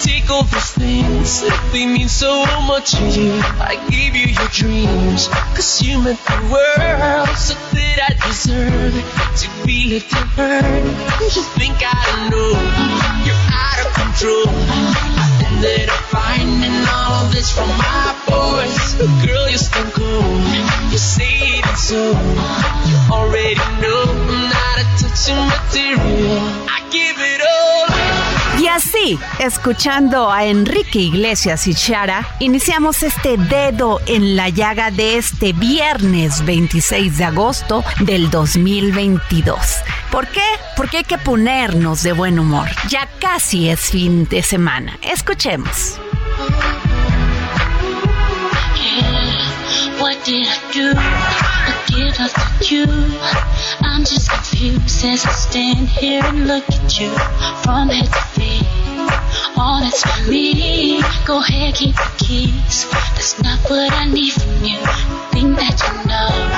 Take all those things they mean so much to you. I gave you your dreams, cause you meant the world. So that I deserve to be left and heard. You think I don't know, you're out of control. I ended up finding all of this from my voice. Girl, you're stone cold. You say it so. You already know I'm not a touching material. I give it all. Y así, escuchando a Enrique Iglesias y Shara, iniciamos este dedo en la llaga de este viernes 26 de agosto del 2022. ¿Por qué? Porque hay que ponernos de buen humor. Ya casi es fin de semana. Escuchemos. I'm just confused as I stand here and look at you from head to feet. All that's. Go ahead, keep the keys. That's not what I need from you. Think that you know.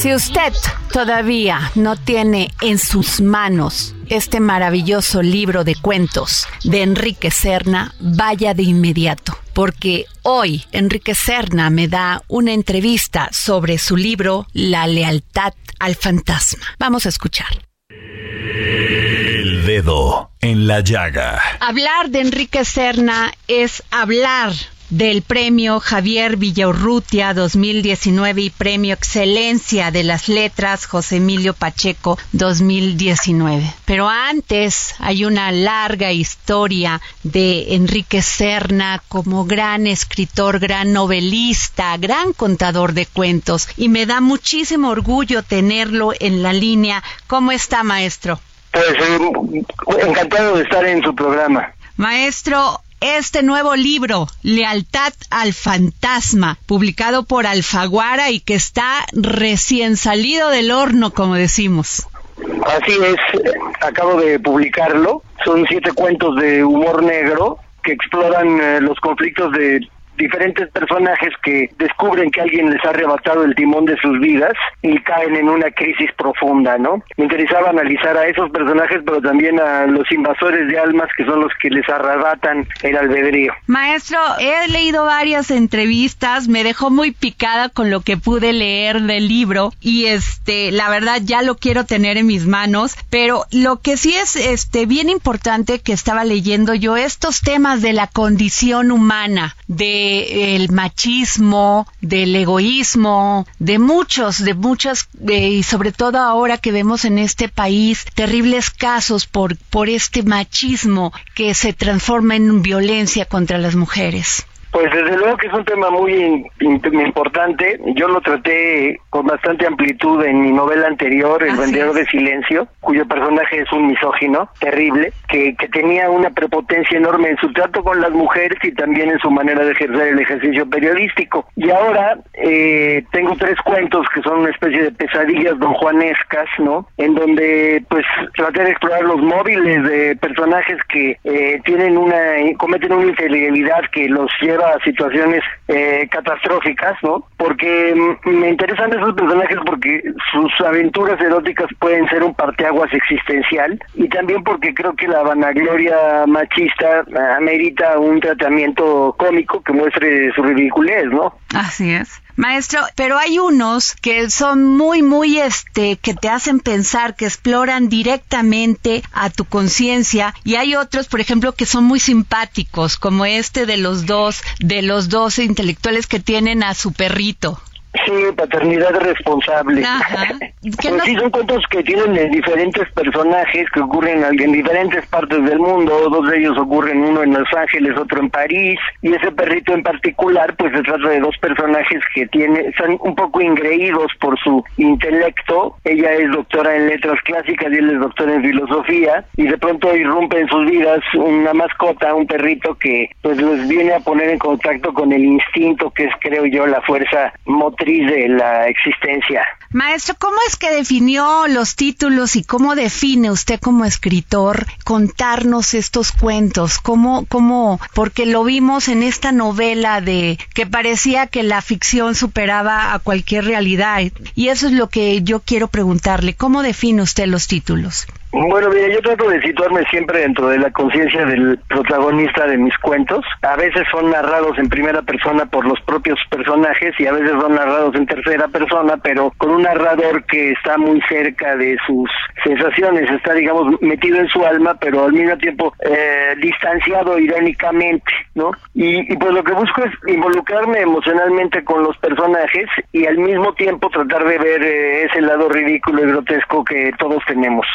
Si usted todavía no tiene en sus manos este maravilloso libro de cuentos de Enrique Serna, vaya de inmediato, porque hoy Enrique Serna me da una entrevista sobre su libro La lealtad al fantasma. Vamos a escuchar. El Dedo en la Llaga. Hablar de Enrique Serna es hablar del premio Javier Villaurrutia 2019 y premio Excelencia de las Letras José Emilio Pacheco 2019. Pero antes hay una larga historia de Enrique Serna como gran escritor, gran novelista, gran contador de cuentos y me da muchísimo orgullo tenerlo en la línea. ¿Cómo está, maestro? Pues eh, encantado de estar en su programa. Maestro, este nuevo libro, Lealtad al Fantasma, publicado por Alfaguara y que está recién salido del horno, como decimos. Así es, acabo de publicarlo. Son siete cuentos de humor negro que exploran eh, los conflictos de diferentes personajes que descubren que alguien les ha arrebatado el timón de sus vidas y caen en una crisis profunda, ¿no? Me interesaba analizar a esos personajes, pero también a los invasores de almas que son los que les arrebatan el albedrío. Maestro, he leído varias entrevistas, me dejó muy picada con lo que pude leer del libro y este, la verdad ya lo quiero tener en mis manos, pero lo que sí es este bien importante que estaba leyendo yo estos temas de la condición humana, de el machismo, del egoísmo, de muchos, de muchas, eh, y sobre todo ahora que vemos en este país terribles casos por, por este machismo que se transforma en violencia contra las mujeres. Pues desde luego que es un tema muy importante. Yo lo traté con bastante amplitud en mi novela anterior, El vendedor de silencio, cuyo personaje es un misógino terrible, que, que tenía una prepotencia enorme en su trato con las mujeres y también en su manera de ejercer el ejercicio periodístico. Y ahora eh, tengo tres cuentos que son una especie de pesadillas don Juanescas, ¿no? En donde pues traté de explorar los móviles de personajes que eh, tienen una, cometen una infidelidad que los lleva a situaciones eh, catastróficas, ¿no? Porque mm, me interesan esos personajes porque sus aventuras eróticas pueden ser un parteaguas existencial y también porque creo que la vanagloria machista amerita un tratamiento cómico que muestre su ridiculez, ¿no? Así es. Maestro, pero hay unos que son muy, muy, este, que te hacen pensar, que exploran directamente a tu conciencia, y hay otros, por ejemplo, que son muy simpáticos, como este de los dos, de los dos intelectuales que tienen a su perrito. Sí, paternidad responsable. pues sí, son cuentos que tienen diferentes personajes que ocurren en diferentes partes del mundo. Dos de ellos ocurren, uno en Los Ángeles, otro en París. Y ese perrito en particular, pues se trata de dos personajes que tiene, están un poco ingreídos por su intelecto. Ella es doctora en letras clásicas y él es doctor en filosofía. Y de pronto irrumpe en sus vidas una mascota, un perrito que pues les viene a poner en contacto con el instinto que es, creo yo, la fuerza de la existencia. Maestro, ¿cómo es que definió los títulos y cómo define usted como escritor contarnos estos cuentos? ¿Cómo, cómo, porque lo vimos en esta novela de que parecía que la ficción superaba a cualquier realidad y eso es lo que yo quiero preguntarle. ¿Cómo define usted los títulos? Bueno, mira, yo trato de situarme siempre dentro de la conciencia del protagonista de mis cuentos. A veces son narrados en primera persona por los propios personajes y a veces son narrados en tercera persona, pero con un narrador que está muy cerca de sus sensaciones, está, digamos, metido en su alma, pero al mismo tiempo eh, distanciado irónicamente, ¿no? Y, pues lo que busco es involucrarme emocionalmente con los personajes y al mismo tiempo tratar de ver eh, ese lado ridículo y grotesco que todos tenemos.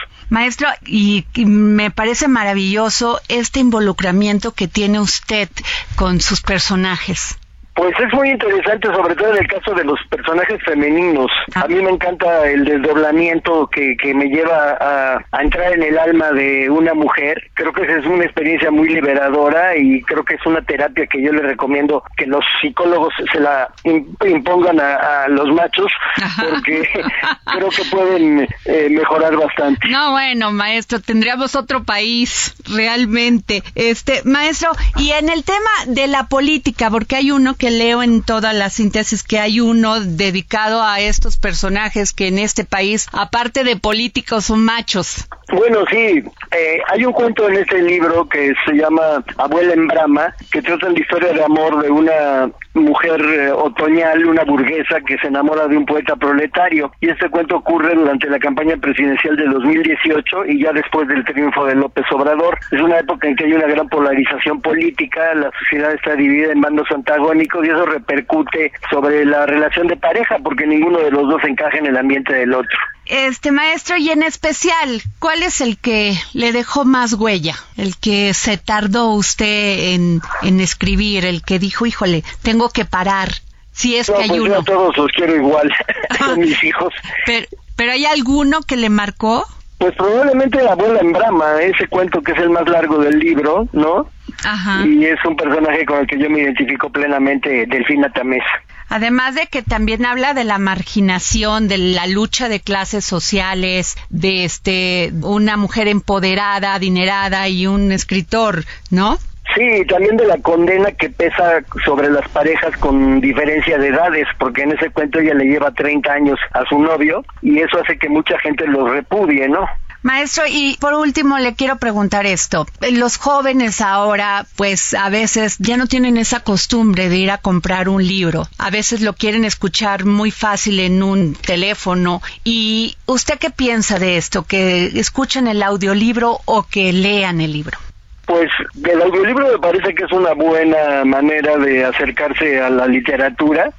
Y, me parece maravilloso este involucramiento que tiene usted con sus personajes. Pues es muy interesante, sobre todo en el caso de los personajes femeninos. Ah. A mí me encanta el desdoblamiento que, que me lleva a, entrar en el alma de una mujer. Creo que es una experiencia muy liberadora y creo que es una terapia que yo le recomiendo que los psicólogos se la impongan a, los machos porque creo que pueden eh, mejorar bastante. No, bueno, maestro, tendríamos otro país realmente. Este, maestro, y en el tema de la política, porque hay uno que leo en todas las síntesis que hay uno dedicado a estos personajes que en este país, aparte de políticos, son machos. Bueno, sí, eh, hay un cuento en este libro que se llama Abuela en Brama, que trata la historia de amor de una mujer eh, otoñal, una burguesa que se enamora de un poeta proletario. Y este cuento ocurre durante la campaña presidencial de 2018 y ya después del triunfo de López Obrador. Es una época en que hay una gran polarización política, la sociedad está dividida en bandos antagónicos y eso repercute sobre la relación de pareja porque ninguno de los dos encaja en el ambiente del otro. Este maestro, y en especial, ¿cuál es el que le dejó más huella? El que se tardó usted en, en escribir, el que dijo, híjole, tengo que parar. Si es que hay pues uno. todos los quiero igual, con mis hijos. Pero, pero ¿hay alguno que le marcó? Pues probablemente la abuela en Brahma, ese cuento que es el más largo del libro, ¿no? Ajá. Y es un personaje con el que yo me identifico plenamente, Delfina Tamesa. Además de que también habla de la marginación, de la lucha de clases sociales, de este una mujer empoderada, adinerada y un escritor, ¿no? Sí, también de la condena que pesa sobre las parejas con diferencia de edades, porque en ese cuento ella le lleva 30 años a su novio y eso hace que mucha gente lo repudie, ¿no? Maestro, y por último le quiero preguntar esto. Los jóvenes ahora, pues a veces ya no tienen esa costumbre de ir a comprar un libro. A veces lo quieren escuchar muy fácil en un teléfono. ¿Y usted qué piensa de esto? ¿Que escuchen el audiolibro o que lean el libro? Pues el audiolibro me parece que es una buena manera de acercarse a la literatura.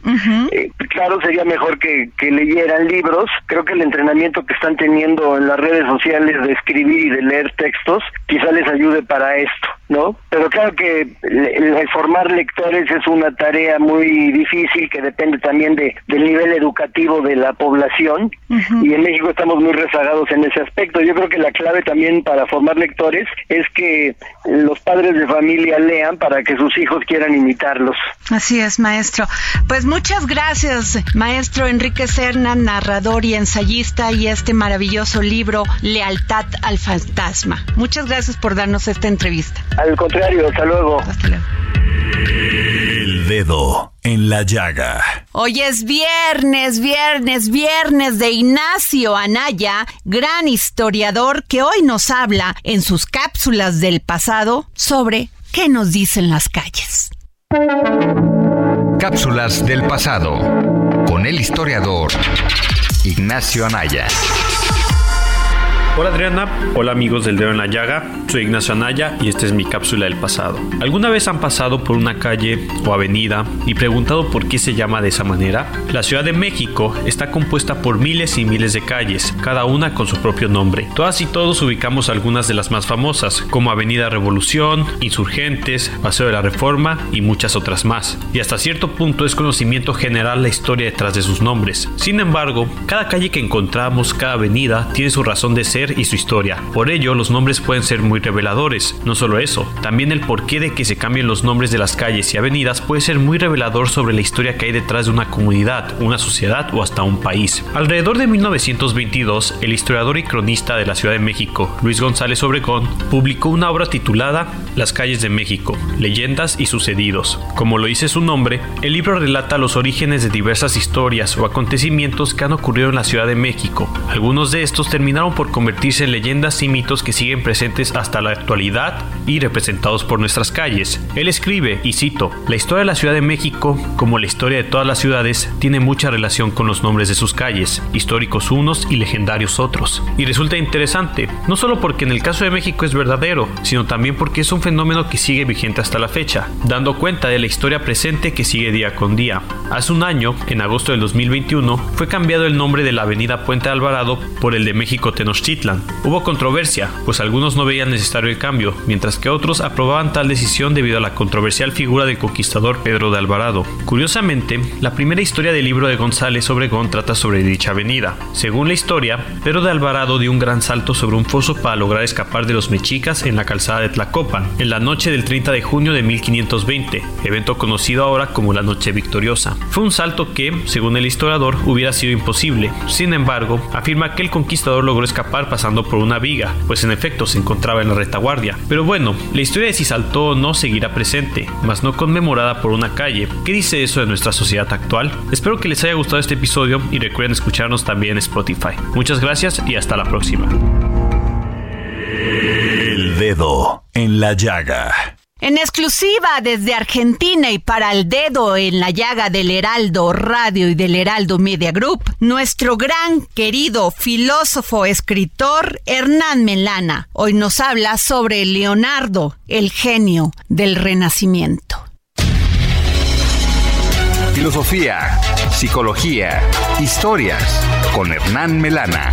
Eh, claro, sería mejor que, que leyeran libros. Creo que el entrenamiento que están teniendo en las redes sociales de escribir y de leer textos quizá les ayude para esto. ¿No? Pero claro que formar lectores es una tarea muy difícil que depende también de, del nivel educativo de la población y en México estamos muy rezagados en ese aspecto. Yo creo que la clave también para formar lectores es que los padres de familia lean para que sus hijos quieran imitarlos. Así es, maestro. Pues muchas gracias, maestro Enrique Serna, narrador y ensayista, y este maravilloso libro, Lealtad al Fantasma. Muchas gracias por darnos esta entrevista. Al contrario, hasta luego. Hasta luego. El dedo en la llaga. Hoy es viernes, viernes, viernes de Ignacio Anaya, gran historiador que hoy nos habla en sus cápsulas del pasado sobre qué nos dicen las calles. Cápsulas del pasado con el historiador Ignacio Anaya. Hola Adriana, hola amigos del Dedo en la Llaga, soy Ignacio Anaya y esta es mi cápsula del pasado. ¿Alguna vez han pasado por una calle o avenida y preguntado por qué se llama de esa manera? La Ciudad de México está compuesta por miles y miles de calles, cada una con su propio nombre. Todas y todos ubicamos algunas de las más famosas, como Avenida Revolución, Insurgentes, Paseo de la Reforma y muchas otras más. Y hasta cierto punto es conocimiento general la historia detrás de sus nombres. Sin embargo, cada calle que encontramos, cada avenida, tiene su razón de ser y su historia. Por ello, los nombres pueden ser muy reveladores. No solo eso, también el porqué de que se cambien los nombres de las calles y avenidas puede ser muy revelador sobre la historia que hay detrás de una comunidad, una sociedad o hasta un país. Alrededor de 1922, el historiador y cronista de la Ciudad de México, Luis González Obregón, publicó una obra titulada Las calles de México, leyendas y sucedidos. Como lo dice su nombre, el libro relata los orígenes de diversas historias o acontecimientos que han ocurrido en la Ciudad de México. Algunos de estos terminaron por convertirse en leyendas y mitos que siguen presentes hasta la actualidad y representados por nuestras calles. Él escribe, y cito, la historia de la Ciudad de México, como la historia de todas las ciudades, tiene mucha relación con los nombres de sus calles, históricos unos y legendarios otros. Y resulta interesante, no solo porque en el caso de México es verdadero, sino también porque es un fenómeno que sigue vigente hasta la fecha, dando cuenta de la historia presente que sigue día con día. Hace un año, en agosto del 2021, fue cambiado el nombre de la avenida Puente Alvarado por el de México Tenochtitlan. Hubo controversia, pues algunos no veían necesario el cambio, mientras que otros aprobaban tal decisión debido a la controversial figura del conquistador Pedro de Alvarado. Curiosamente, la primera historia del libro de González Obregón trata sobre dicha avenida. Según la historia, Pedro de Alvarado dio un gran salto sobre un foso para lograr escapar de los mexicas en la calzada de Tlacopan, en la noche del 30 de junio de 1520, evento conocido ahora como la Noche Victoriosa. Fue un salto que, según el historiador, hubiera sido imposible. Sin embargo, afirma que el conquistador logró escapar pasando por una viga, pues en efecto se encontraba en la retaguardia. Pero bueno, la historia de si saltó o no seguirá presente, mas no conmemorada por una calle. ¿Qué dice eso de nuestra sociedad actual? Espero que les haya gustado este episodio y recuerden escucharnos también en Spotify. Muchas gracias y hasta la próxima. El dedo en la llaga. En exclusiva desde Argentina y para el dedo en la llaga del Heraldo Radio y del Heraldo Media Group, nuestro gran querido filósofo escritor Hernán Melana hoy nos habla sobre Leonardo, el genio del Renacimiento. Filosofía, psicología, historias con Hernán Melana.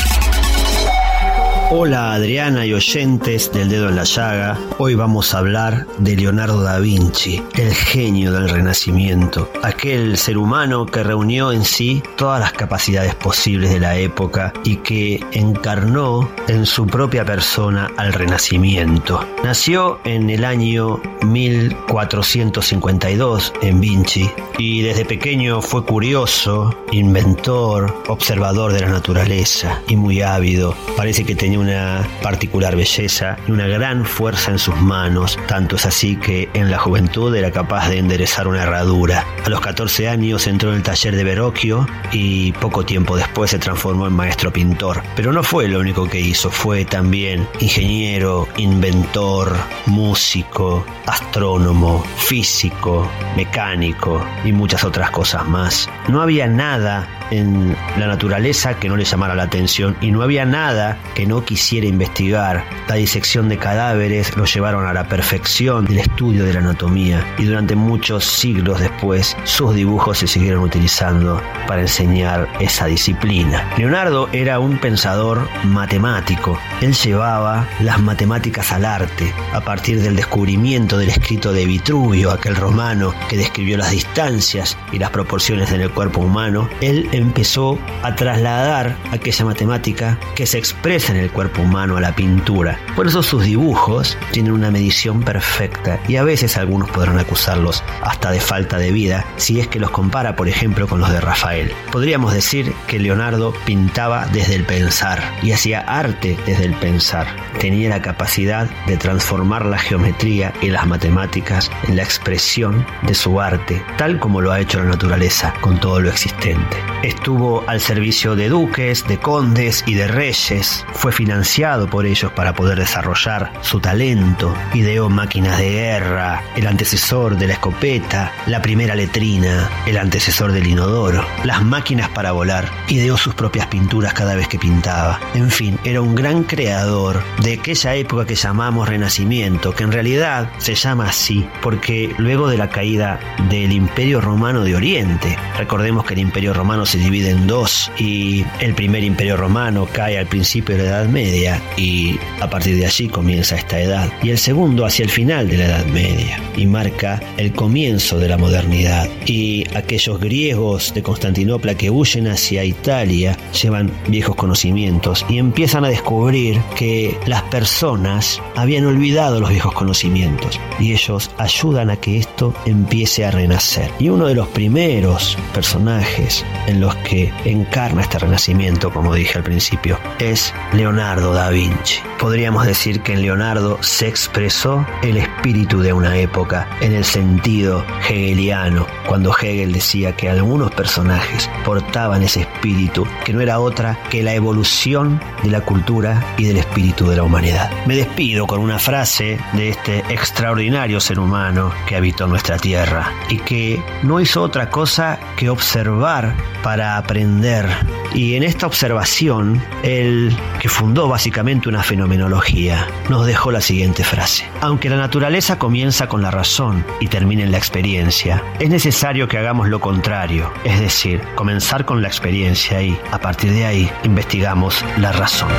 Hola Adriana y oyentes del dedo en la llaga. Hoy vamos a hablar de Leonardo da Vinci, el genio del Renacimiento, aquel ser humano que reunió en sí todas las capacidades posibles de la época y que encarnó en su propia persona al Renacimiento. Nació en el año 1452 en Vinci y desde pequeño fue curioso, inventor, observador de la naturaleza y muy ávido. Parece que tenía una particular belleza y una gran fuerza en sus manos, tanto es así que en la juventud era capaz de enderezar una herradura. A los 14 años entró en el taller de Verrocchio y poco tiempo después se transformó en maestro pintor. Pero no fue lo único que hizo, fue también ingeniero, inventor, músico, astrónomo, físico, mecánico y muchas otras cosas más. No había nada en la naturaleza que no le llamara la atención y no había nada que no quisiera investigar. La disección de cadáveres lo llevaron a la perfección del estudio de la anatomía y durante muchos siglos después sus dibujos se siguieron utilizando para enseñar esa disciplina. Leonardo era un pensador matemático. Él llevaba las matemáticas al arte a partir del descubrimiento del escrito de Vitruvio, aquel romano que describió las distancias y las proporciones en el cuerpo humano. Él empezó a trasladar aquella matemática que se expresa en el cuerpo humano a la pintura. Por eso sus dibujos tienen una medición perfecta y a veces algunos podrán acusarlos hasta de falta de vida si es que los compara, por ejemplo, con los de Rafael. Podríamos decir que Leonardo pintaba desde el pensar y hacía arte desde el pensar. Tenía la capacidad de transformar la geometría y las matemáticas en la expresión de su arte, tal como lo ha hecho la naturaleza con todo lo existente. Estuvo al servicio de duques, de condes y de reyes. Fue financiado por ellos para poder desarrollar su talento. Ideó máquinas de guerra, el antecesor de la escopeta, la primera letrina, el antecesor del inodoro, las máquinas para volar. Ideó sus propias pinturas cada vez que pintaba. En fin, era un gran creador de aquella época que llamamos Renacimiento, que en realidad se llama así porque luego de la caída del Imperio Romano de Oriente, recordemos que el Imperio Romano se divide en dos y el primer imperio romano cae al principio de la Edad Media y a partir de allí comienza esta edad. Y el segundo hacia el final de la Edad Media y marca el comienzo de la modernidad. Y aquellos griegos de Constantinopla que huyen hacia Italia llevan viejos conocimientos y empiezan a descubrir que las personas habían olvidado los viejos conocimientos y ellos ayudan a que esto empiece a renacer. Y uno de los primeros personajes en los que encarna este renacimiento, como dije al principio, es Leonardo da Vinci. Podríamos decir que en Leonardo se expresó el espíritu de una época en el sentido hegeliano, cuando Hegel decía que algunos personajes portaban ese espíritu que no era otra que la evolución de la cultura y del espíritu de la humanidad. Me despido con una frase de este extraordinario ser humano que habitó nuestra tierra y que no hizo otra cosa que observar para aprender. Y en esta observación, él, que fundó básicamente una fenomenología, nos dejó la siguiente frase. Aunque la naturaleza comienza con la razón y termina en la experiencia, es necesario que hagamos lo contrario, es decir, comenzar con la experiencia y, a partir de ahí, investigamos la razón.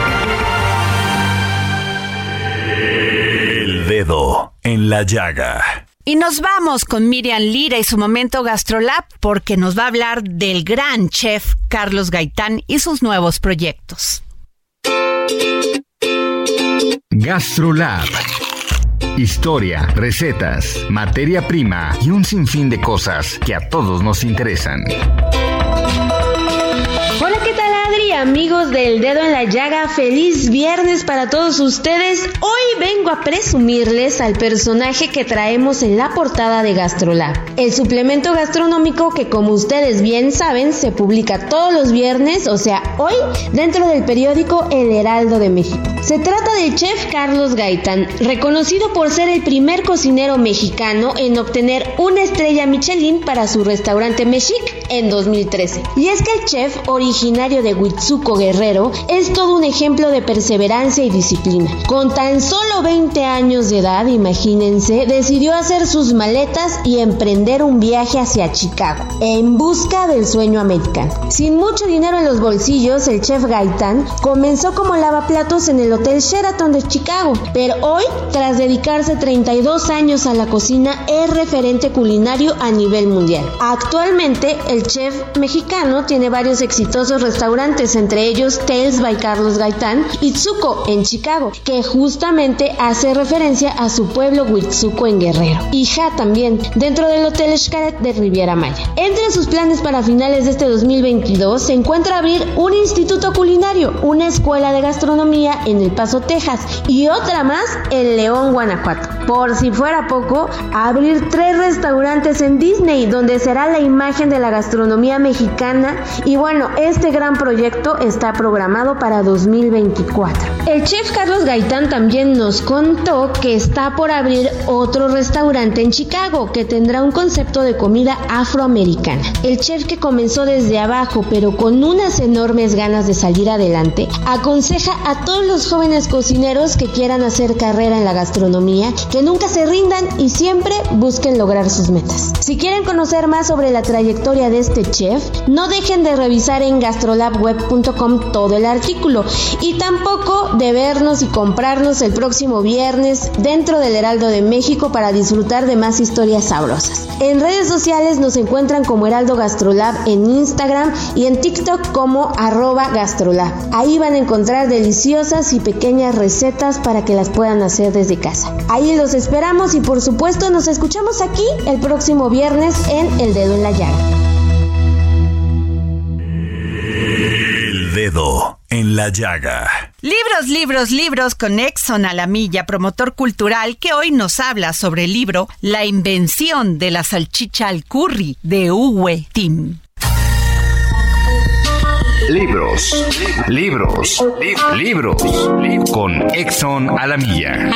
El dedo en la llaga. Y nos vamos con Miriam Lira y su momento Gastrolab porque nos va a hablar del gran chef Carlos Gaitán y sus nuevos proyectos. Gastrolab. Historia, recetas, materia prima y un sinfín de cosas que a todos nos interesan. Amigos del dedo en la llaga, feliz viernes para todos ustedes. Hoy vengo a presumirles al personaje que traemos en la portada de Gastrolab, el suplemento gastronómico que como ustedes bien saben se publica todos los viernes, o sea, hoy, dentro del periódico El Heraldo de México. Se trata del chef Carlos Gaitán, reconocido por ser el primer cocinero mexicano en obtener una estrella Michelin para su restaurante Mexic en 2013. Y es que el chef originario de Huitzuco Guerrero es todo un ejemplo de perseverancia y disciplina. Con tan solo 20 años de edad, imagínense, decidió hacer sus maletas y emprender un viaje hacia Chicago en busca del sueño americano. Sin mucho dinero en los bolsillos, el chef Gaitán comenzó como lavaplatos en el Hotel Sheraton de Chicago, pero hoy, tras dedicarse 32 años a la cocina, es referente culinario a nivel mundial. Actualmente, el chef mexicano tiene varios exitosos restaurantes, entre ellos Tales by Carlos Gaitán y Tzuco en Chicago, que justamente hace referencia a su pueblo Huitzuco en Guerrero. Y Ja también, dentro del Hotel Xcaret de Riviera Maya. Entre sus planes para finales de este 2022 se encuentra abrir un instituto culinario, una escuela de gastronomía en El Paso, Texas, y otra más en León, Guanajuato. Por si fuera poco, abrir tres restaurantes en Disney, donde será la imagen de la gastronomía mexicana. Y bueno, este gran proyecto está programado para 2024. El chef Carlos Gaitán también nos contó que está por abrir otro restaurante en Chicago que tendrá un concepto de comida afroamericana. El chef que comenzó desde abajo pero con unas enormes ganas de salir adelante, aconseja a todos los jóvenes cocineros que quieran hacer carrera en la gastronomía que nunca se rindan y siempre busquen lograr sus metas. Si quieren conocer más sobre la trayectoria de este chef, no dejen de revisar en gastrolabweb.com todo el artículo y tampoco de vernos y comprarnos el próximo viernes dentro del Heraldo de México para disfrutar de más historias sabrosas. En redes sociales nos encuentran como Heraldo Gastrolab en Instagram y en TikTok como arroba gastrolab. Ahí van a encontrar deliciosas y pequeñas recetas para que las puedan hacer desde casa. Ahí los esperamos y por supuesto nos escuchamos aquí el próximo viernes en El Dedo en la Llaga. Dedo en la llaga. Libros, libros, libros con Exxon a la milla, promotor cultural, que hoy nos habla sobre el libro La invención de la salchicha al curry de Uwe Tim. Libros, libros, libros, con Exxon a la milla.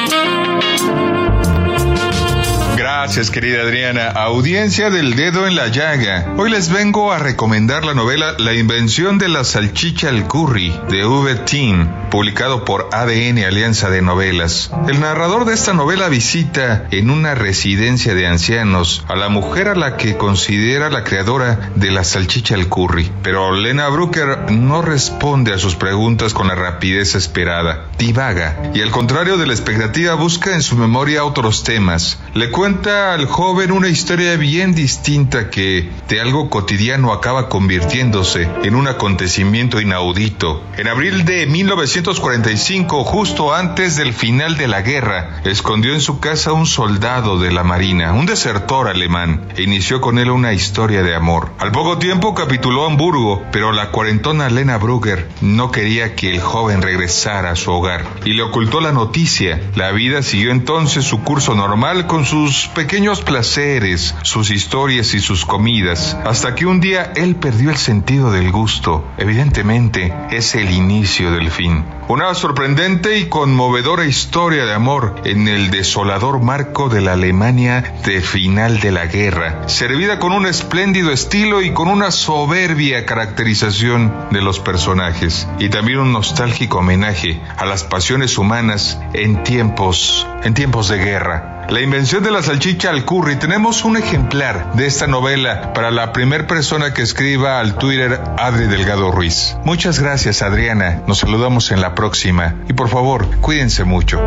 Gracias, querida Adriana. Audiencia del dedo en la llaga. Hoy les vengo a recomendar la novela La invención de la salchicha al curry de V. Team, publicado por ADN Alianza de Novelas. El narrador de esta novela visita en una residencia de ancianos a la mujer a la que considera la creadora de la salchicha al curry. Pero Lena Brooker no responde a sus preguntas con la rapidez esperada. Divaga y al contrario de la expectativa busca en su memoria otros temas. Le cuenta al joven una historia bien distinta que de algo cotidiano acaba convirtiéndose en un acontecimiento inaudito. En abril de 1945, justo antes del final de la guerra, escondió en su casa un soldado de la Marina, un desertor alemán, e inició con él una historia de amor. Al poco tiempo capituló Hamburgo, pero la cuarentona Lena Brugger no quería que el joven regresara a su hogar y le ocultó la noticia. La vida siguió entonces su curso normal con sus pequeños placeres, sus historias y sus comidas, hasta que un día él perdió el sentido del gusto. Evidentemente, es el inicio del fin. Una sorprendente y conmovedora historia de amor en el desolador marco de la Alemania de final de la guerra, servida con un espléndido estilo y con una soberbia caracterización de los personajes, y también un nostálgico homenaje a las pasiones humanas en tiempos, en tiempos de guerra. La invención de la salchicha al curry. Tenemos un ejemplar de esta novela para la primer persona que escriba al Twitter Adri Delgado Ruiz. Muchas gracias Adriana. Nos saludamos en la próxima. Y por favor, cuídense mucho.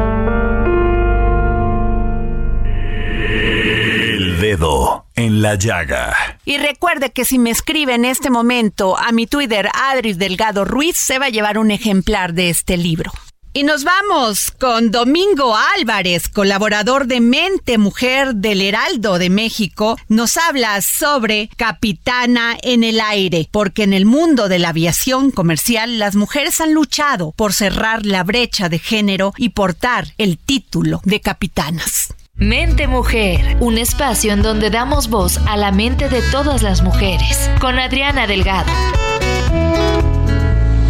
El dedo en la llaga. Y recuerde que si me escribe en este momento a mi Twitter Adri Delgado Ruiz, se va a llevar un ejemplar de este libro. Y nos vamos con Domingo Álvarez, colaborador de Mente Mujer del Heraldo de México. Nos habla sobre Capitana en el Aire, porque en el mundo de la aviación comercial las mujeres han luchado por cerrar la brecha de género y portar el título de capitanas. Mente Mujer, un espacio en donde damos voz a la mente de todas las mujeres, con Adriana Delgado.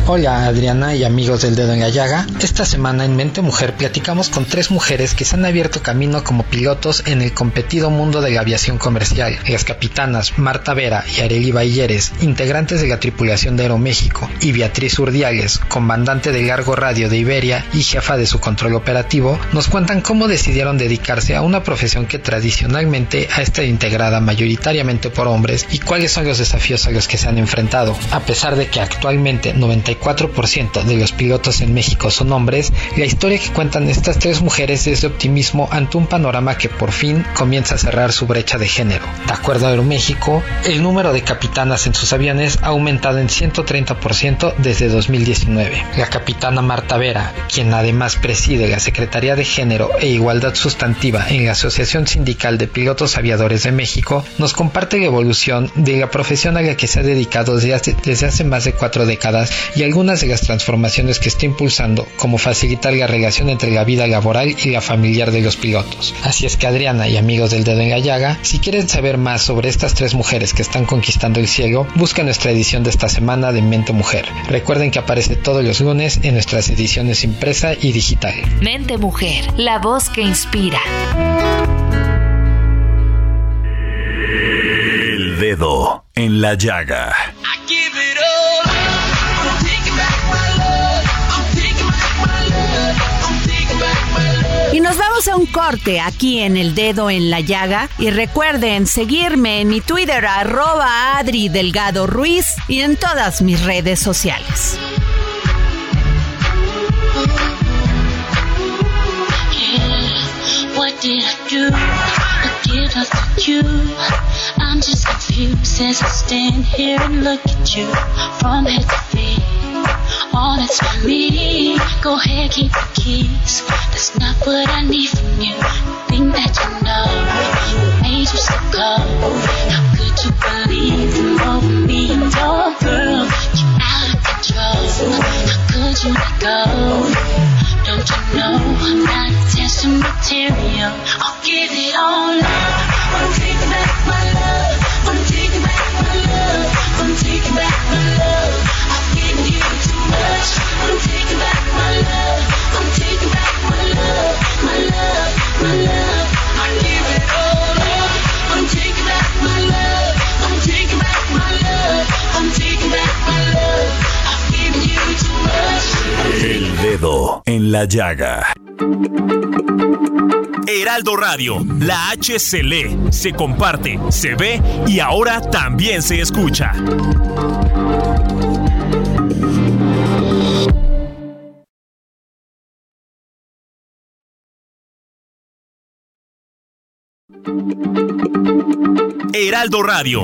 Hola Adriana y amigos del dedo en la llaga. Esta semana en Mente Mujer platicamos con tres mujeres que se han abierto camino como pilotos en el competido mundo de la aviación comercial. Las capitanas Marta Vera y Areli Bayeres, integrantes de la tripulación de Aeroméxico, y Beatriz Urdiales, comandante del largo radio de Iberia y jefa de su control operativo, nos cuentan cómo decidieron dedicarse a una profesión que tradicionalmente ha estado integrada mayoritariamente por hombres y cuáles son los desafíos a los que se han enfrentado. A pesar de que actualmente 94 4% de los pilotos en México son hombres, la historia que cuentan estas tres mujeres es de optimismo ante un panorama que por fin comienza a cerrar su brecha de género. De acuerdo a Aeroméxico, el número de capitanas en sus aviones ha aumentado en 130% desde 2019. La capitana Marta Vera, quien además preside la Secretaría de Género e Igualdad Sustantiva en la Asociación Sindical de Pilotos Aviadores de México, nos comparte la evolución de la profesión a la que se ha dedicado desde hace, desde hace más de cuatro décadas y al algunas de las transformaciones que está impulsando, como facilitar la relación entre la vida laboral y la familiar de los pilotos. Así es que Adriana y amigos del dedo en la llaga, si quieren saber más sobre estas tres mujeres que están conquistando el cielo, busca nuestra edición de esta semana de Mente Mujer. Recuerden que aparece todos los lunes en nuestras ediciones impresa y digital. Mente Mujer, la voz que inspira. El dedo en la llaga. Y nos vamos a un corte aquí en El Dedo en la Llaga. Y recuerden seguirme en mi Twitter, arroba Adri Delgado Ruiz, y en todas mis redes sociales. Go keys. That's not what I need from you. Think that you know what made you so cold. How could you believe in over me and your girl? You're out of control. How could you let go? Don't you know I'm not to material? I'll give it all up. En la llaga. Heraldo Radio, la H se lee, se comparte, se ve y ahora también se escucha. Heraldo Radio.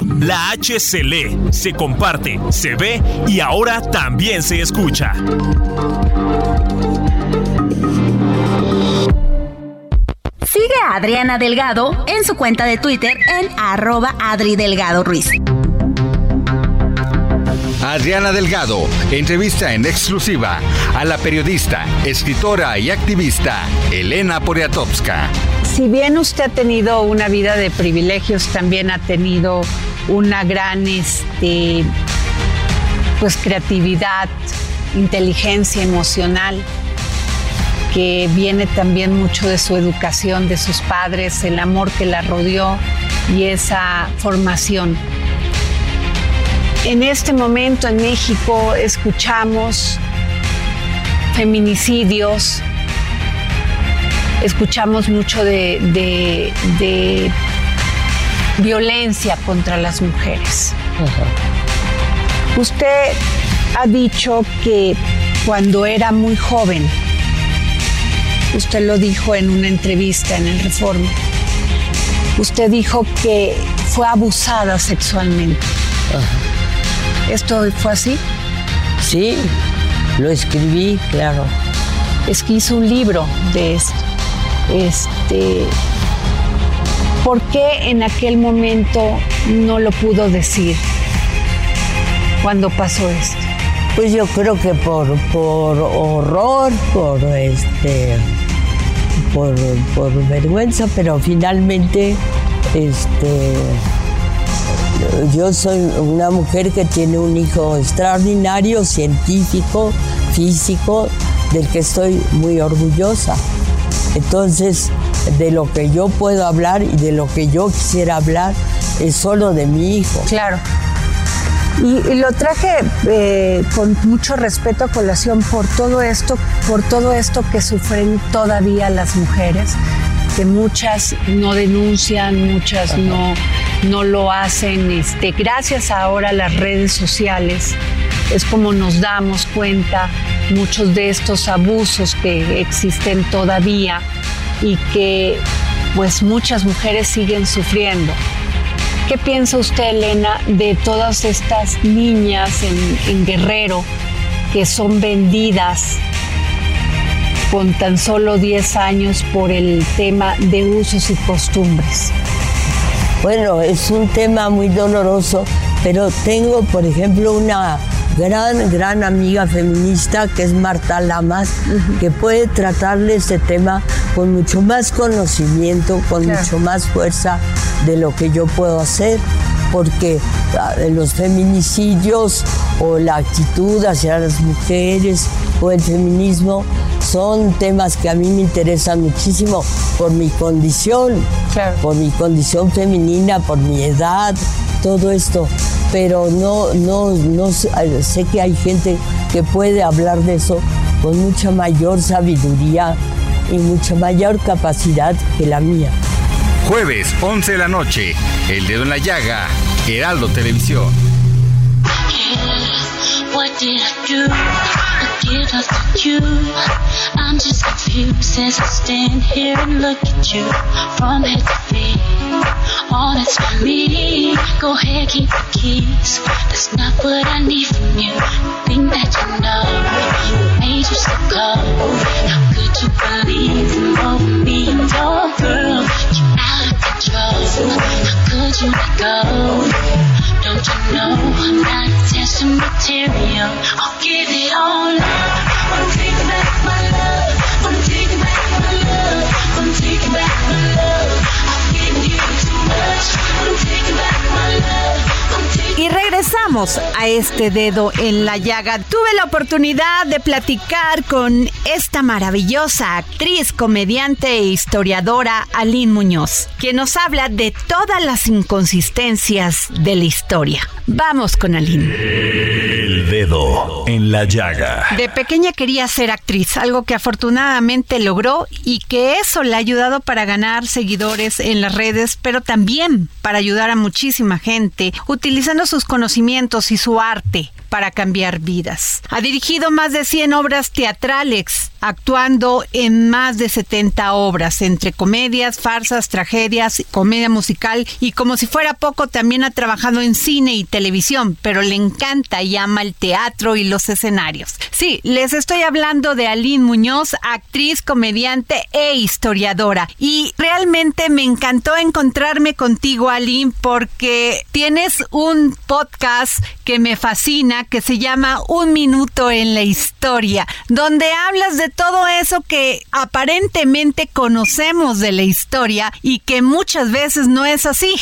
La H se lee, se comparte, se ve y ahora también se escucha. Sigue a Adriana Delgado en su cuenta de Twitter en arroba Adri Delgado Ruiz. Adriana Delgado entrevista en exclusiva a la periodista, escritora y activista Elena Poniatowska. Si bien usted ha tenido una vida de privilegios, también ha tenido una gran este, pues, creatividad, inteligencia emocional, que viene también mucho de su educación, de sus padres, el amor que la rodeó y esa formación. En este momento en México escuchamos feminicidios, escuchamos mucho de, de- de violencia contra las mujeres. Usted ha dicho que cuando era muy joven, usted lo dijo en una entrevista en el Reforma, usted dijo que fue abusada sexualmente. ¿Esto fue así? Sí, lo escribí, claro. Es que hizo un libro de esto. Este, ¿Por qué en aquel momento no lo pudo decir cuando pasó esto? Pues yo creo que por, por horror, por este por, por vergüenza, pero finalmente este yo soy una mujer que tiene un hijo extraordinario, científico, físico, del que estoy muy orgullosa. Entonces, de lo que yo puedo hablar y de lo que yo quisiera hablar es solo de mi hijo. Claro. Y, lo traje eh, con mucho respeto a colación por todo esto, por todo esto que sufren todavía las mujeres, que muchas no denuncian, muchas no no lo hacen este, gracias ahora a las redes sociales. Es como nos damos cuenta muchos de estos abusos que existen todavía y que pues muchas mujeres siguen sufriendo. ¿Qué piensa usted, Elena, de todas estas niñas en, en Guerrero que son vendidas con tan solo 10 años por el tema de usos y costumbres? Bueno, es un tema muy doloroso, pero tengo, por ejemplo, una gran, gran amiga feminista que es Marta Lamas, que puede tratarle este tema con mucho más conocimiento, con mucho más fuerza de lo que yo puedo hacer, porque ah, los feminicidios o la actitud hacia las mujeres o el feminismo son temas que a mí me interesan muchísimo por mi condición, por mi condición femenina, por mi edad, todo esto. Pero no, no, no sé que hay gente que puede hablar de eso con mucha mayor sabiduría y mucha mayor capacidad que la mía. Jueves, 11 de la noche, El Dedo en la Llaga, Heraldo Televisión. What did I do? What did I do? I'm just confused as I stand here and look at you from head to feet. All that's for me. Go ahead, keep the keys. That's not what I need from you. Think that you know what made you so cold. How could you believe in over me and your girl? You're out of control. How could you let go? Don't you know I'm not attention material? I'll give it all up. I'm taking back my love. Y regresamos a este dedo en la llaga. Tuve la oportunidad de platicar con esta maravillosa actriz, comediante e historiadora Aline Muñoz, quien nos habla de todas las inconsistencias de la historia. Vamos con Aline. El dedo en la llaga. De pequeña quería ser actriz, algo que afortunadamente logró y que eso le ha ayudado para ganar seguidores en las redes, pero también para ayudar a muchísima gente utilizando sus conocimientos y su arte para cambiar vidas. Ha dirigido más de 100 obras teatrales, actuando en más de 70 obras, entre comedias, farsas, tragedias, comedia musical y como si fuera poco también ha trabajado en cine y televisión, pero le encanta y ama el teatro y los escenarios. Sí, les estoy hablando de Aline Muñoz, actriz, comediante e historiadora. Y realmente me encantó encontrarme contigo, Aline, porque tienes un podcast que me fascina, que se llama Un Minuto en la Historia, donde hablas de todo eso que aparentemente conocemos de la historia y que muchas veces no es así.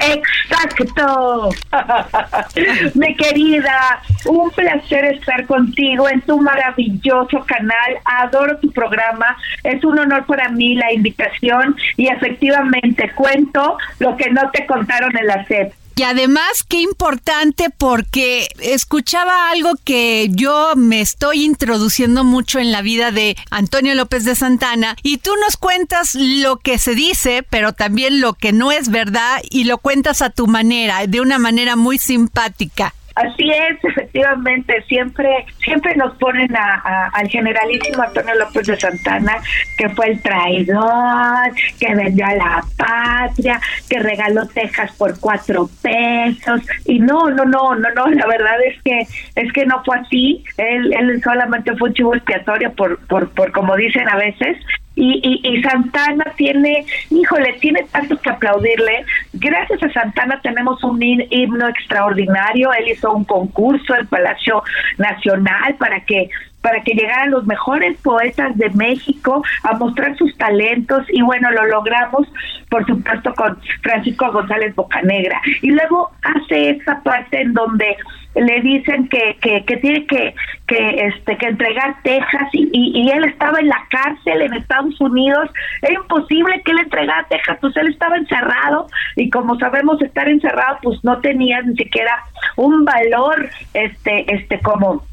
Exacto. Mi querida, un placer estar contigo en tu maravilloso canal. Adoro tu programa. Es un honor para mí la invitación y efectivamente cuento lo que no te contaron en la SEP. Y además, qué importante porque escuchaba algo que yo me estoy introduciendo mucho en la vida de Antonio López de Santana y tú nos cuentas lo que se dice, pero también lo que no es verdad y lo cuentas a tu manera, de una manera muy simpática. Así es, efectivamente, siempre siempre nos ponen a, al generalísimo Antonio López de Santana, que fue el traidor, que vendió a la patria, que regaló Texas por cuatro pesos, y no, no, no, no, no, la verdad es que es que no fue así, él, él solamente fue un chivo expiatorio por, por, por como dicen a veces, y, y, Santana tiene, híjole, tiene tanto que aplaudirle. Gracias a Santana tenemos un himno extraordinario. Él hizo un concurso en Palacio Nacional para que para que llegaran los mejores poetas de México a mostrar sus talentos y bueno, lo logramos por supuesto con Francisco González Bocanegra. Y luego hace esta parte en donde le dicen que, que, tiene que, que, este, que entregar Texas y, y, él estaba en la cárcel en Estados Unidos. Era imposible que él entregara Texas, pues él estaba encerrado y como sabemos estar encerrado pues no tenía ni siquiera un valor este, este como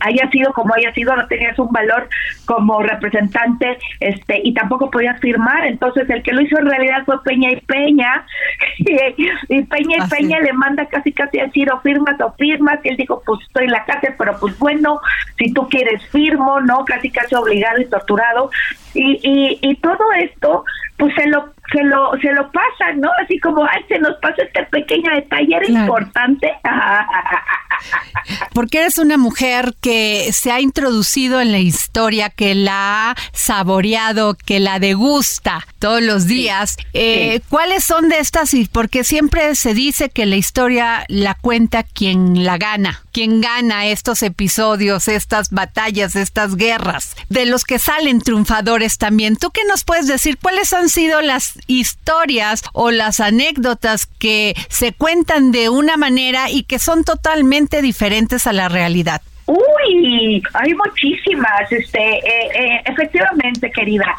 haya sido como haya sido, no tenías un valor como representante este y tampoco podías firmar. Entonces, el que lo hizo en realidad fue Peña y Peña. y, Peña y Peña le manda casi casi a decir o firmas o firmas. Y él dijo, pues estoy en la cárcel, pero pues bueno, si tú quieres firmo, ¿no? Casi casi obligado y torturado. Y, y, y todo esto, pues se lo se lo se lo pasa, ¿no? Así como, ay, se nos pasa este pequeño detalle, era importante. Porque eres una mujer que se ha introducido en la historia, que la ha saboreado, que la degusta todos los días. Eh, ¿Cuáles son de estas? Porque siempre se dice que la historia la cuenta quien la gana, quien gana estos episodios, estas batallas, estas guerras, de los que salen triunfadores también. ¿Tú qué nos puedes decir? ¿Cuáles han sido las historias o las anécdotas que se cuentan de una manera y que son totalmente diferentes a la realidad. Uy, hay muchísimas, este, eh, eh, efectivamente, querida.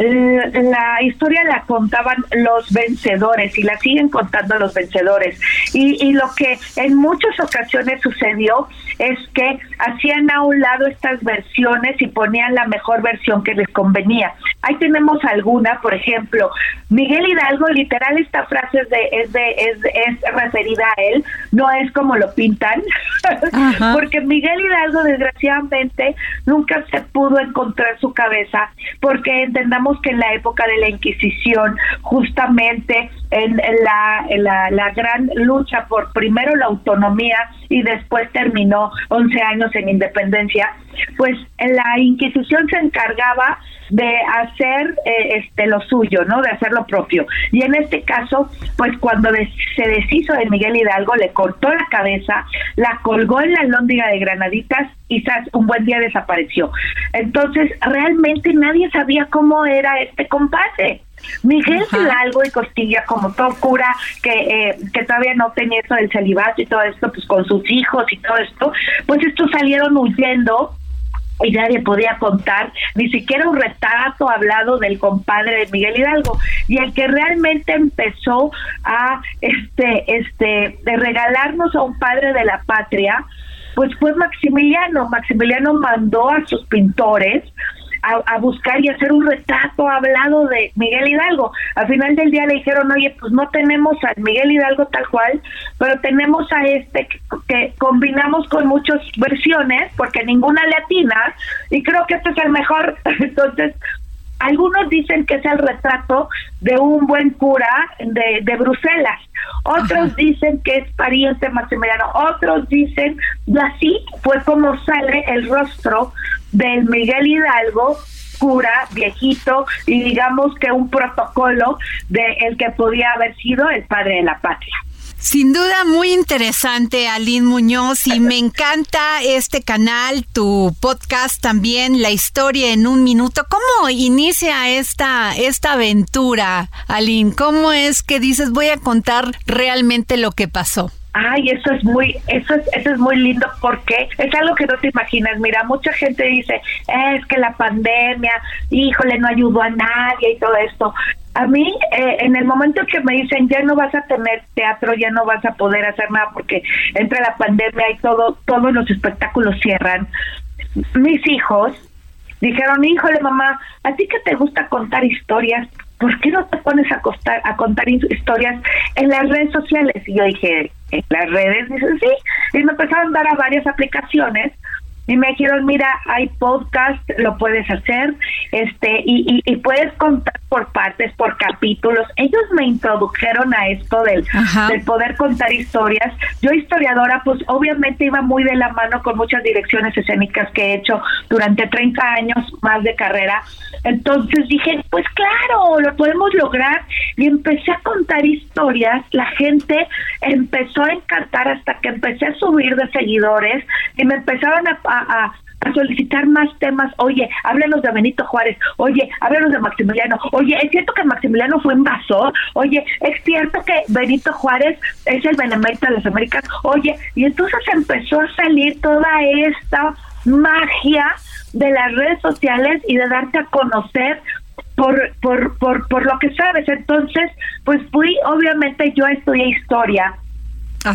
La historia la contaban los vencedores y la siguen contando los vencedores. Y, y lo que en muchas ocasiones sucedió es que hacían a un lado estas versiones y ponían la mejor versión que les convenía. Ahí tenemos alguna, por ejemplo, Miguel Hidalgo, literal esta frase es de, es de, es, es referida a él, no es como lo pintan, porque Miguel Hidalgo desgraciadamente nunca se pudo encontrar su cabeza, porque entendamos que en la época de la Inquisición, justamente en la, la, la gran lucha por primero la autonomía y después terminó 11 años en independencia, pues la Inquisición se encargaba de hacer eh, este lo suyo, ¿no? De hacer lo propio. Y en este caso, pues cuando se deshizo de Miguel Hidalgo, le cortó la cabeza, la colgó en la lóndiga de Granaditas y un buen día desapareció. Entonces, realmente nadie sabía cómo era este compadre. Miguel Hidalgo y Costilla, como todo cura que, eh, que todavía no tenía eso del celibato y todo esto, pues con sus hijos y todo esto, pues estos salieron huyendo y nadie podía contar ni siquiera un retrato hablado del compadre de Miguel Hidalgo. Y el que realmente empezó a este este de regalarnos a un padre de la patria pues fue Maximiliano. Maximiliano mandó a sus pintores a, buscar y hacer un retrato hablado de Miguel Hidalgo. Al final del día le dijeron, oye, pues no tenemos a Miguel Hidalgo tal cual, pero tenemos a este que, combinamos con muchas versiones, porque ninguna latina, y creo que este es el mejor. Entonces, algunos dicen que es el retrato de un buen cura de, de Bruselas, otros dicen que es pariente Maximiliano, otros dicen, y así fue como sale el rostro del Miguel Hidalgo cura viejito y digamos que un protocolo de el que podía haber sido el padre de la patria. Sin duda muy interesante, Aline Muñoz, y me encanta este canal, tu podcast también, La historia en un minuto. ¿Cómo inicia esta, esta aventura, Aline? ¿Cómo es que dices voy a contar realmente lo que pasó? Ay, eso es muy, eso es, eso es muy lindo porque es algo que no te imaginas. Mira, mucha gente dice, es que la pandemia, híjole, no ayudó a nadie y todo esto. A mí, eh, en el momento que me dicen, ya no vas a tener teatro, ya no vas a poder hacer nada porque entra la pandemia y todo, todos los espectáculos cierran, mis hijos dijeron, híjole mamá, a ti que te gusta contar historias, ¿por qué no te pones a, a contar historias en las redes sociales? Y yo dije, en las redes, dicen sí, y me empezaron a dar a varias aplicaciones y me dijeron, mira, hay podcast, lo puedes hacer, este, y, y, puedes contar por partes, por capítulos. Ellos me introdujeron a esto del, del poder contar historias. Yo, historiadora, pues obviamente iba muy de la mano con muchas direcciones escénicas que he hecho durante 30 años más de carrera. Entonces dije, pues claro, lo podemos lograr. Y empecé a contar historias. La gente empezó a encantar hasta que empecé a subir de seguidores y me empezaron a a, solicitar más temas. Oye, háblenos de Benito Juárez. Oye, háblenos de Maximiliano. Oye, ¿es cierto que Maximiliano fue invasor? Oye, ¿es cierto que Benito Juárez es el benemérito de las Américas? Oye, y entonces empezó a salir toda esta magia de las redes sociales y de darte a conocer por, por, por, por lo que sabes. Entonces, pues fui, obviamente yo estudié historia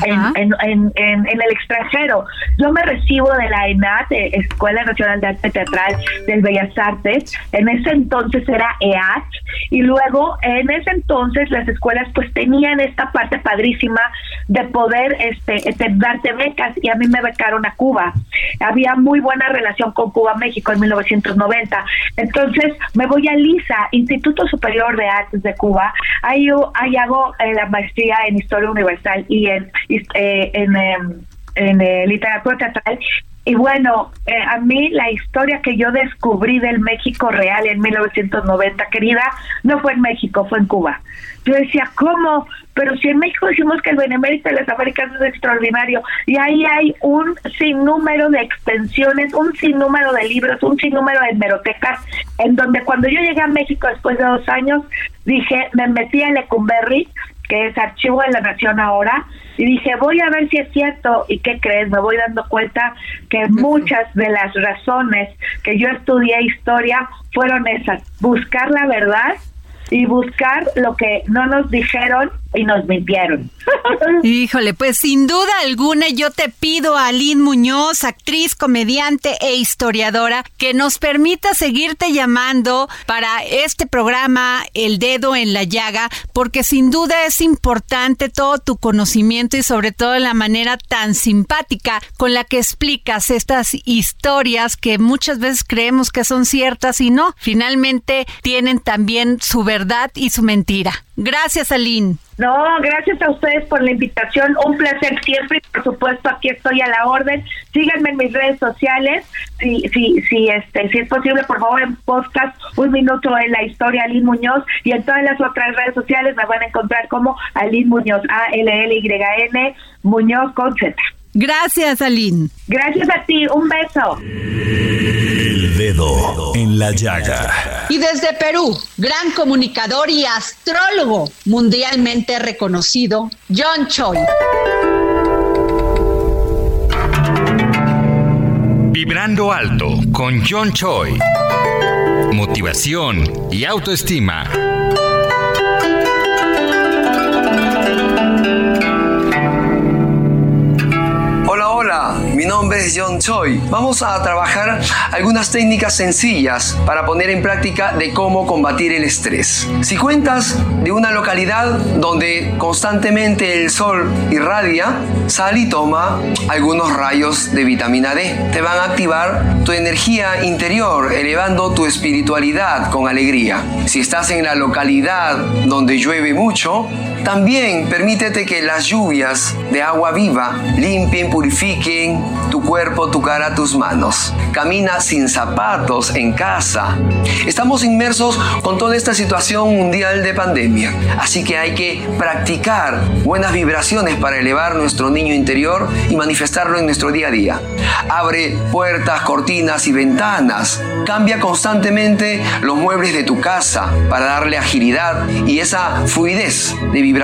en, en, el extranjero. Yo me recibo de la ENAT, Escuela Nacional de Arte Teatral del Bellas Artes, en ese entonces era EAT, y luego en ese entonces las escuelas pues tenían esta parte padrísima de poder este, este darte becas y a mí me becaron a Cuba. Había muy buena relación con Cuba México en 1990. Entonces me voy a LISA, Instituto Superior de Artes de Cuba. Ahí, ahí hago eh, la maestría en Historia Universal y en, eh, en, em, en eh, literatura teatral y bueno, eh, a mí la historia que yo descubrí del México real en 1990, querida, no fue en México, fue en Cuba. Yo decía, ¿cómo? Pero si en México decimos que el Benemérito de las Américas es extraordinario, y ahí hay un sinnúmero de extensiones, un sinnúmero de libros, un sinnúmero de hemerotecas, en donde cuando yo llegué a México después de dos años, dije, me metí a Lecumberri, que es Archivo de la Nación ahora, y dije, voy a ver si es cierto. ¿Y qué crees? Me voy dando cuenta que muchas de las razones que yo estudié historia fueron esas, buscar la verdad y buscar lo que no nos dijeron y nos mintieron. Híjole, pues sin duda alguna yo te pido a Aline Muñoz, actriz, comediante e historiadora, que nos permita seguirte llamando para este programa El Dedo en la Llaga, porque sin duda es importante todo tu conocimiento y sobre todo la manera tan simpática con la que explicas estas historias que muchas veces creemos que son ciertas y no, finalmente tienen también su verdad y su mentira. Gracias, Aline. No, gracias a ustedes por la invitación. Un placer siempre por supuesto aquí estoy a la orden. Síganme en mis redes sociales. Si, si, si, este, si es posible, por favor, en podcast, un minuto en la historia Aline Muñoz y en todas las otras redes sociales me van a encontrar como Aline Muñoz, A-L-L-Y-N, Muñoz con Z. Gracias, Aline. Gracias a ti, un beso. El dedo en la llaga. Y desde Perú, gran comunicador y astrólogo mundialmente reconocido, John Choi. Vibrando alto con John Choi. Motivación y autoestima. John Choi. Vamos a trabajar algunas técnicas sencillas para poner en práctica de cómo combatir el estrés. Si cuentas de una localidad donde constantemente el sol irradia, sal y toma algunos rayos de vitamina D. Te van a activar tu energía interior, elevando tu espiritualidad con alegría. Si estás en la localidad donde llueve mucho, también permítete que las lluvias de agua viva limpien, purifiquen tu cuerpo, tu cara, tus manos. Camina sin zapatos en casa. Estamos inmersos con toda esta situación mundial de pandemia, así que hay que practicar buenas vibraciones para elevar nuestro niño interior y manifestarlo en nuestro día a día. Abre puertas, cortinas y ventanas. Cambia constantemente los muebles de tu casa para darle agilidad y esa fluidez de vibración.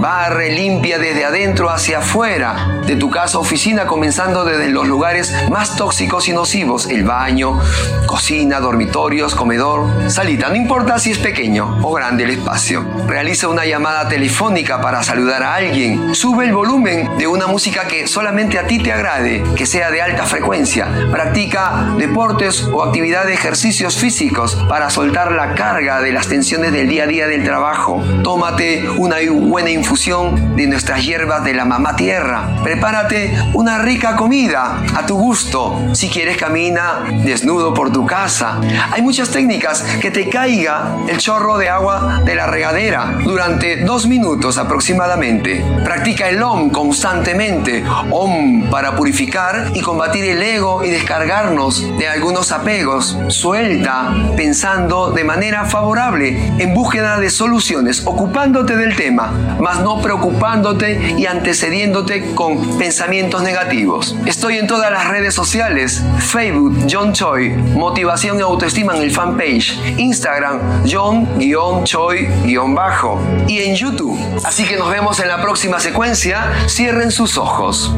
Barre, limpia desde adentro hacia afuera de tu casa oficina comenzando desde los lugares más tóxicos y nocivos, el baño, cocina, dormitorios, comedor, salita, no importa si es pequeño o grande el espacio. Realiza una llamada telefónica para saludar a alguien. Sube el volumen de una música que solamente a ti te agrade, que sea de alta frecuencia. Practica deportes o actividad de ejercicios físicos para soltar la carga de las tensiones del día a día del trabajo. Tómate una buena infusión de nuestras hierbas de la mamá tierra. Prepárate una rica comida a tu gusto. Si quieres camina desnudo por tu casa. Hay muchas técnicas que te caiga el chorro de agua de la regadera durante dos minutos aproximadamente. Practica el OM constantemente. OM para purificar y combatir el ego y descargarnos de algunos apegos. Suelta pensando de manera favorable en búsqueda de soluciones, ocupándote del tema, mas no preocupándote y antecediéndote con pensamientos negativos. Estoy en todas las redes sociales, Facebook John Choi, Motivación y Autoestima en el fanpage, Instagram John-Choi-Bajo y en YouTube. Así que nos vemos en la próxima secuencia. Cierren sus ojos.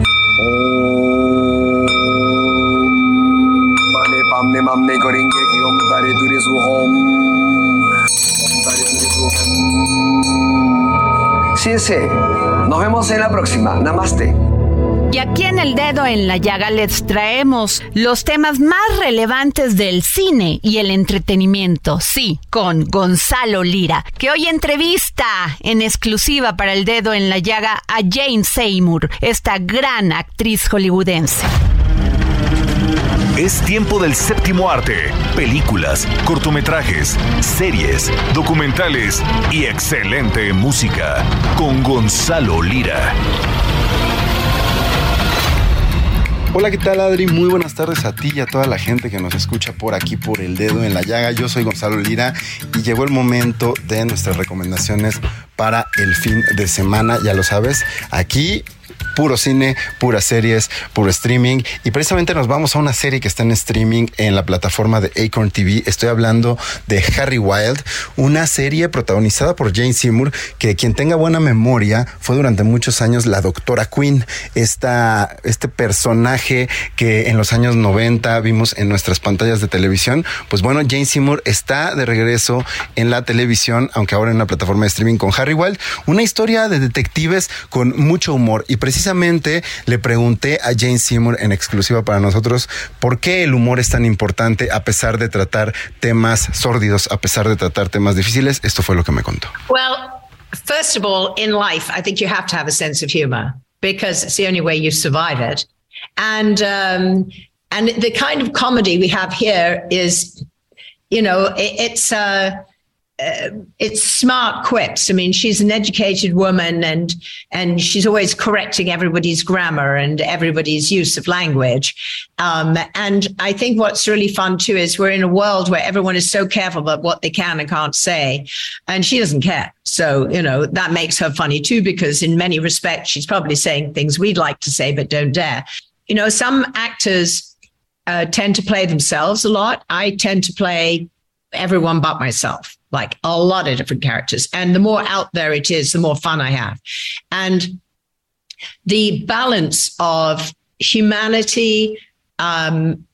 Cuídense. Nos vemos en la próxima. Namaste. Y aquí en el dedo en la llaga les traemos los temas más relevantes del cine y el entretenimiento, sí, con Gonzalo Lira, que hoy entrevista en exclusiva para el dedo en la llaga a Jane Seymour, esta gran actriz hollywoodense. Es tiempo del séptimo arte. Películas, cortometrajes, series, documentales y excelente música. Con Gonzalo Lira. Hola, ¿qué tal Adri? Muy buenas tardes a ti y a toda la gente que nos escucha por aquí por el dedo en la llaga. Yo soy Gonzalo Lira y llegó el momento de nuestras recomendaciones para el fin de semana. Ya lo sabes, aquí puro cine, puras series, puro streaming. Y precisamente nos vamos a una serie que está en streaming en la plataforma de Acorn TV. Estoy hablando de Harry Wild, una serie protagonizada por Jane Seymour, que quien tenga buena memoria fue durante muchos años la doctora Queen, esta, este personaje que en los años 90 vimos en nuestras pantallas de televisión. Pues bueno, Jane Seymour está de regreso en la televisión, aunque ahora en una plataforma de streaming con Harry Wild, una historia de detectives con mucho humor y precisamente precisamente le pregunté a Jane Seymour en exclusiva para nosotros por qué el humor es tan importante a pesar de tratar temas sórdidos, a pesar de tratar temas difíciles. Esto fue lo que me contó. Well, first of all, in life, I think you have to have a sense of humor because it's the only way you survive it. And um, and the kind of comedy we have here is, you know, it, it's uh, uh, it's smart quips. I mean, she's an educated woman, and and she's always correcting everybody's grammar and everybody's use of language. Um, and I think what's really fun too is we're in a world where everyone is so careful about what they can and can't say, and she doesn't care. So you know that makes her funny too, because in many respects she's probably saying things we'd like to say but don't dare. You know, some actors uh, tend to play themselves a lot. I tend to play everyone but myself like a lot of different characters. And the more out there it is, the more fun I have. And the balance of humanity, um,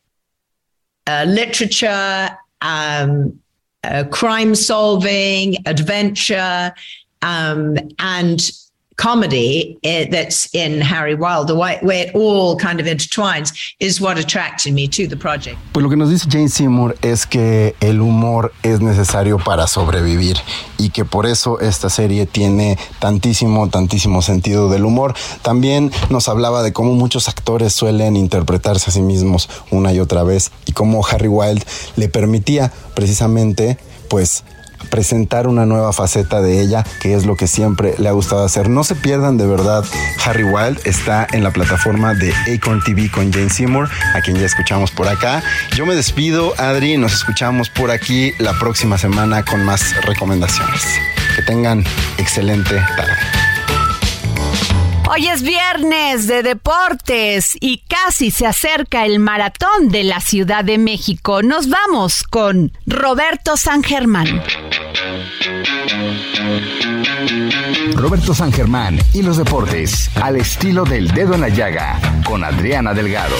uh, literature, um, uh, crime solving, adventure, um, and comedy eh, that's in Harry Wild, the way, where it all kind of intertwines, is what attracted me to the project. Pues lo que nos dice Jane Seymour es que el humor es necesario para sobrevivir y que por eso esta serie tiene tantísimo, tantísimo sentido del humor. También nos hablaba de cómo muchos actores suelen interpretarse a sí mismos una y otra vez y cómo Harry Wild le permitía precisamente pues presentar una nueva faceta de ella, que es lo que siempre le ha gustado hacer. No se pierdan de verdad, Harry Wild está en la plataforma de Acorn TV con Jane Seymour, a quien ya escuchamos por acá. Yo me despido, Adri, nos escuchamos por aquí la próxima semana con más recomendaciones. Que tengan excelente tarde. Hoy es viernes de deportes y casi se acerca el maratón de la Ciudad de México. Nos vamos con Roberto San Germán. Roberto San Germán y los deportes al estilo del dedo en la llaga con Adriana Delgado.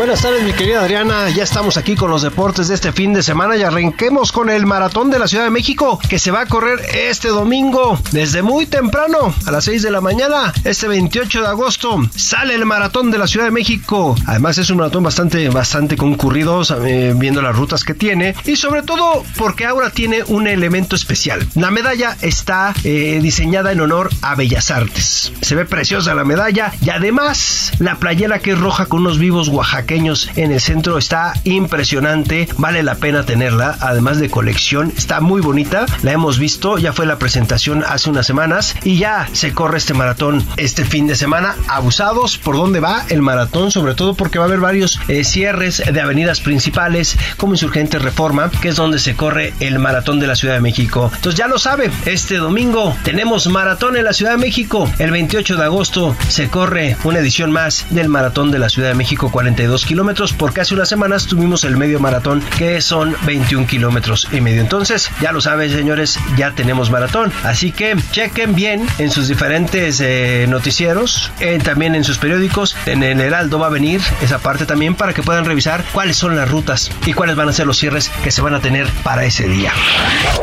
Buenas tardes, mi querida Adriana. Ya estamos aquí con los deportes de este fin de semana y arranquemos con el maratón de la Ciudad de México que se va a correr este domingo desde muy temprano a las 6 de la mañana. Este 28 de agosto sale el maratón de la Ciudad de México. Además es un maratón bastante, bastante concurrido, eh, viendo las rutas que tiene y sobre todo porque ahora tiene un elemento especial. La medalla está eh, diseñada en honor a Bellas Artes. Se ve preciosa la medalla y además la playera que es roja con unos vivos Oaxaca en el centro. Está impresionante, vale la pena tenerla, además de colección, está muy bonita, la hemos visto, ya fue la presentación hace unas semanas y ya se corre este maratón este fin de semana, abusados por dónde va el maratón, sobre todo porque va a haber varios eh, cierres de avenidas principales como Insurgente Reforma, que es donde se corre el maratón de la Ciudad de México. Entonces ya lo sabe, este domingo tenemos maratón en la Ciudad de México, el 28 de agosto se corre una edición más del maratón de la Ciudad de México 42 22 kilómetros porque hace unas semanas tuvimos el medio maratón que son 21 kilómetros y medio. Entonces, ya lo saben señores, ya tenemos maratón. Así que chequen bien en sus diferentes eh, noticieros, también en sus periódicos. En el Heraldo va a venir esa parte también para que puedan revisar cuáles son las rutas y cuáles van a ser los cierres que se van a tener para ese día.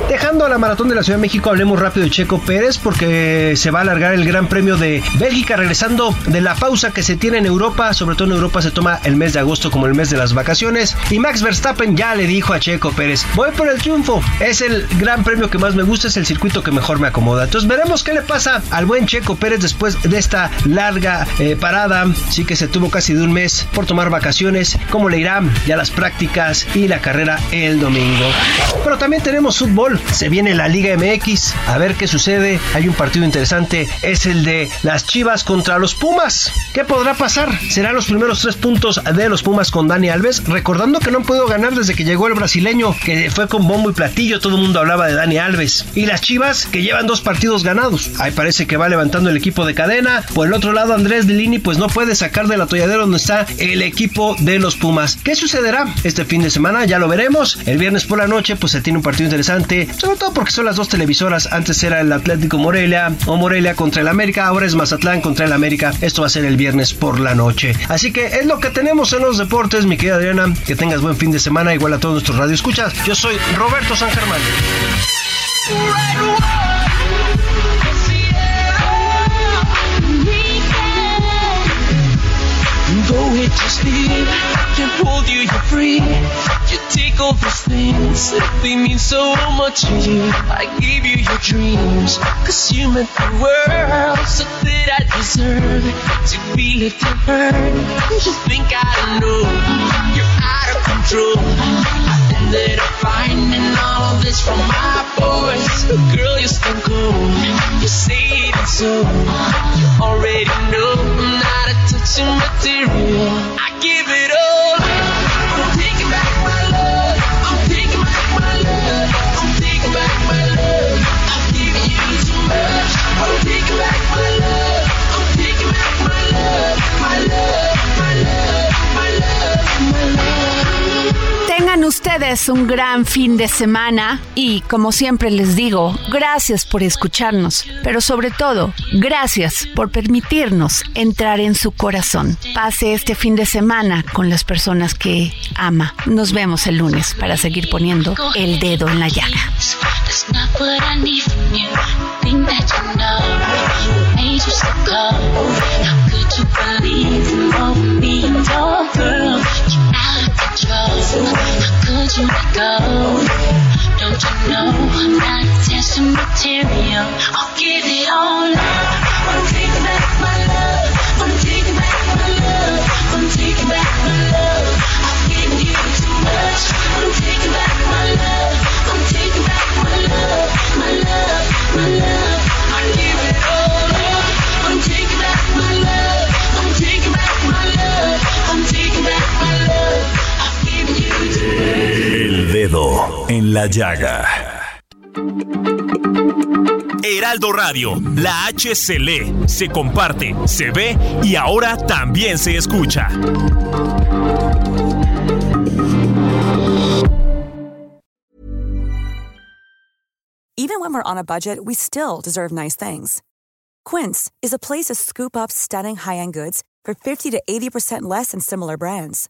Dejando a la maratón de la Ciudad de México, hablemos rápido de Checo Pérez porque se va a alargar el Gran Premio de Bélgica regresando de la pausa que se tiene en Europa. Sobre todo en Europa se toma el mes de agosto como el mes de las vacaciones. Y Max Verstappen ya le dijo a Checo Pérez, voy por el triunfo. Es el gran premio que más me gusta, es el circuito que mejor me acomoda. Entonces veremos qué le pasa al buen Checo Pérez después de esta larga eh, parada. Sí que se tuvo casi de un mes por tomar vacaciones. ¿Cómo le irán ya las prácticas y la carrera el domingo? Pero también tenemos fútbol. Se viene la Liga MX. A ver qué sucede. Hay un partido interesante. Es el de las Chivas contra los Pumas. ¿Qué podrá pasar? Serán los primeros tres puntos de los Pumas con Dani Alves. Recordando que no han podido ganar desde que llegó el brasileño, que fue con bombo y platillo. Todo el mundo hablaba de Dani Alves. Y las Chivas que llevan dos partidos ganados. Ahí parece que va levantando el equipo de cadena. Por el otro lado, Andrés Lini pues no puede sacar del atolladero donde está el equipo de los Pumas. ¿Qué sucederá este fin de semana? Ya lo veremos. El viernes por la noche pues se tiene un partido interesante. Sobre todo porque son las dos televisoras. Antes era el Atlético Morelia o Morelia contra el América. Ahora es Mazatlán contra el América. Esto va a ser el viernes por la noche. Así que es lo que tenemos en los deportes, mi querida Adriana. Que tengas buen fin de semana, igual a todos nuestros radioescuchas. Yo soy Roberto San Germán. Take all those things that they mean so much to you. I gave you your dreams, cause you meant the world. So that I deserve to be left unheard. You think I don't know, you're out of control. I ended up finding all of this from my voice. Girl, you're stone cold. You say it so. You already know I'm not a touching material. I give it all. Ustedes un gran fin de semana y, como siempre les digo, gracias por escucharnos, pero sobre todo, gracias por permitirnos entrar en su corazón. Pase este fin de semana con las personas que ama. Nos vemos el lunes para seguir poniendo el dedo en la llaga. How could you let go? Don't you know not testing material? I'll give it all up. I'm taking back my love. I'm taking back my love. I'm taking back my love. I've given you too much. I'm taking back my love. I'm taking back my love. My love, my love. Dedo en la llaga. Heraldo Radio, la H se lee, se comparte, se ve y ahora también se escucha. Even when we're on a budget, we still deserve nice things. Quince is a place to scoop up stunning high-end goods for 50 to 80% less than similar brands.